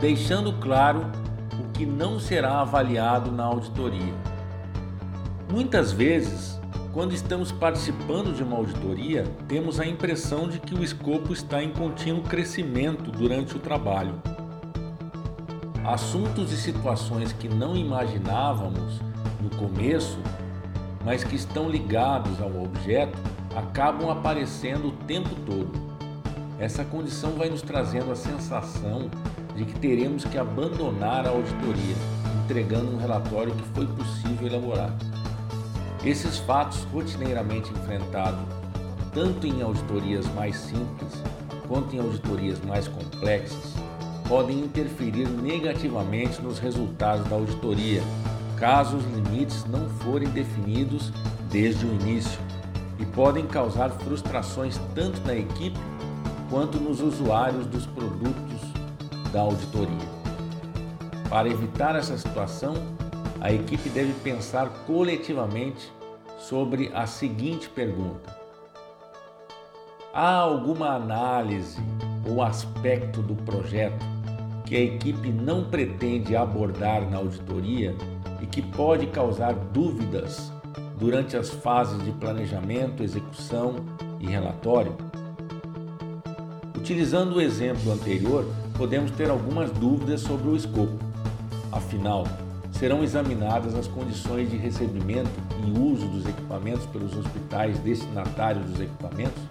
deixando claro o que não será avaliado na auditoria. Muitas vezes, quando estamos participando de uma auditoria, temos a impressão de que o escopo está em contínuo crescimento durante o trabalho. Assuntos e situações que não imaginávamos no começo, mas que estão ligados ao objeto, acabam aparecendo o tempo todo. Essa condição vai nos trazendo a sensação de que teremos que abandonar a auditoria, entregando um relatório que foi possível elaborar. Esses fatos rotineiramente enfrentados, tanto em auditorias mais simples quanto em auditorias mais complexas, podem interferir negativamente nos resultados da auditoria, caso os limites não forem definidos desde o início, e podem causar frustrações tanto na equipe quanto nos usuários dos produtos da auditoria. Para evitar essa situação, a equipe deve pensar coletivamente sobre a seguinte pergunta: Há alguma análise ou aspecto do projeto que a equipe não pretende abordar na auditoria e que pode causar dúvidas durante as fases de planejamento, execução e relatório? Utilizando o exemplo anterior, podemos ter algumas dúvidas sobre o escopo. Afinal, serão examinadas as condições de recebimento e uso dos equipamentos pelos hospitais destinatários dos equipamentos?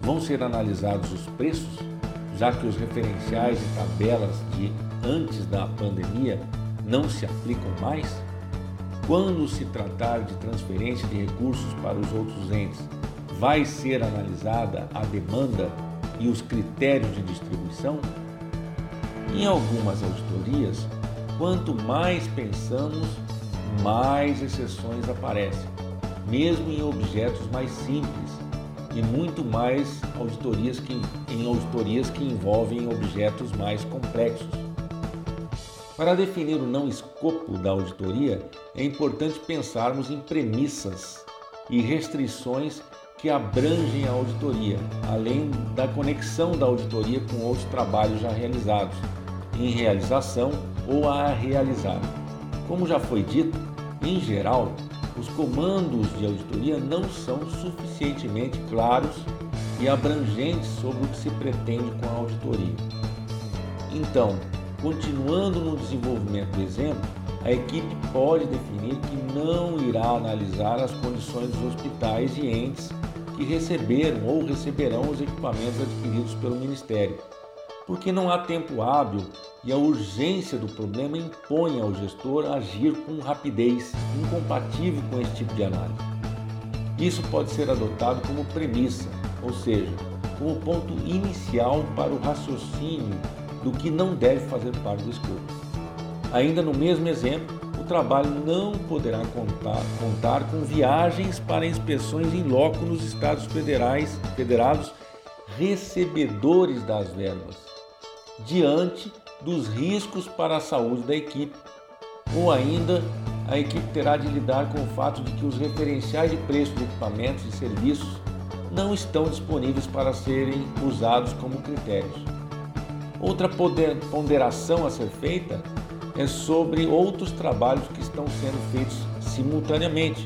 Vão ser analisados os preços, já que os referenciais e tabelas de antes da pandemia não se aplicam mais? Quando se tratar de transferência de recursos para os outros entes, vai ser analisada a demanda e os critérios de distribuição? Em algumas auditorias, Quanto mais pensamos, mais exceções aparecem, mesmo em objetos mais simples, e muito mais auditorias que, em auditorias que envolvem objetos mais complexos. Para definir o não escopo da auditoria, é importante pensarmos em premissas e restrições que abrangem a auditoria, além da conexão da auditoria com outros trabalhos já realizados, em realização ou a realizar. Como já foi dito, em geral, os comandos de auditoria não são suficientemente claros e abrangentes sobre o que se pretende com a auditoria. Então, continuando no desenvolvimento do exemplo, a equipe pode definir que não irá analisar as condições dos hospitais e entes que receberam ou receberão os equipamentos adquiridos pelo Ministério porque não há tempo hábil e a urgência do problema impõe ao gestor agir com rapidez incompatível com esse tipo de análise. Isso pode ser adotado como premissa, ou seja, como ponto inicial para o raciocínio do que não deve fazer parte do escopo. Ainda no mesmo exemplo, o trabalho não poderá contar, contar com viagens para inspeções em loco nos estados federais, federados recebedores das verbas diante dos riscos para a saúde da equipe. Ou ainda, a equipe terá de lidar com o fato de que os referenciais de preço de equipamentos e serviços não estão disponíveis para serem usados como critérios. Outra ponderação a ser feita é sobre outros trabalhos que estão sendo feitos simultaneamente,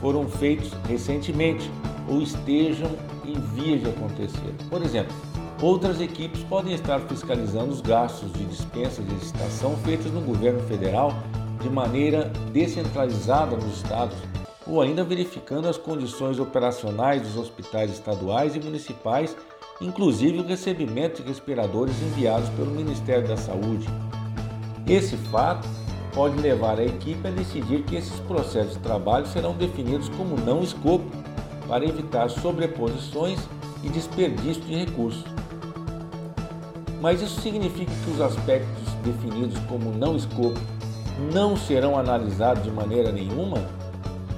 foram feitos recentemente ou estejam em vias de acontecer. Por exemplo, Outras equipes podem estar fiscalizando os gastos de dispensa de licitação feitos no governo federal de maneira descentralizada nos estados, ou ainda verificando as condições operacionais dos hospitais estaduais e municipais, inclusive o recebimento de respiradores enviados pelo Ministério da Saúde. Esse fato pode levar a equipe a decidir que esses processos de trabalho serão definidos como não escopo, para evitar sobreposições e desperdício de recursos. Mas isso significa que os aspectos definidos como não escopo não serão analisados de maneira nenhuma?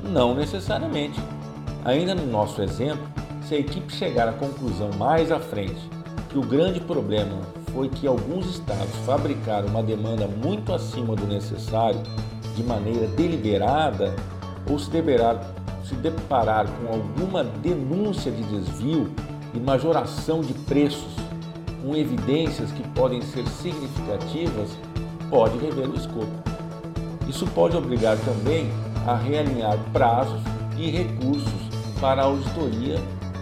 Não necessariamente. Ainda no nosso exemplo, se a equipe chegar à conclusão mais à frente que o grande problema foi que alguns estados fabricaram uma demanda muito acima do necessário de maneira deliberada ou se deparar, se deparar com alguma denúncia de desvio e majoração de preços com evidências que podem ser significativas, pode rever o escopo. Isso pode obrigar também a realinhar prazos e recursos para a auditoria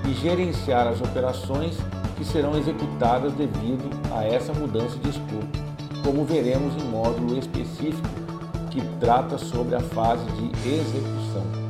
e gerenciar as operações que serão executadas devido a essa mudança de escopo, como veremos em módulo específico que trata sobre a fase de execução.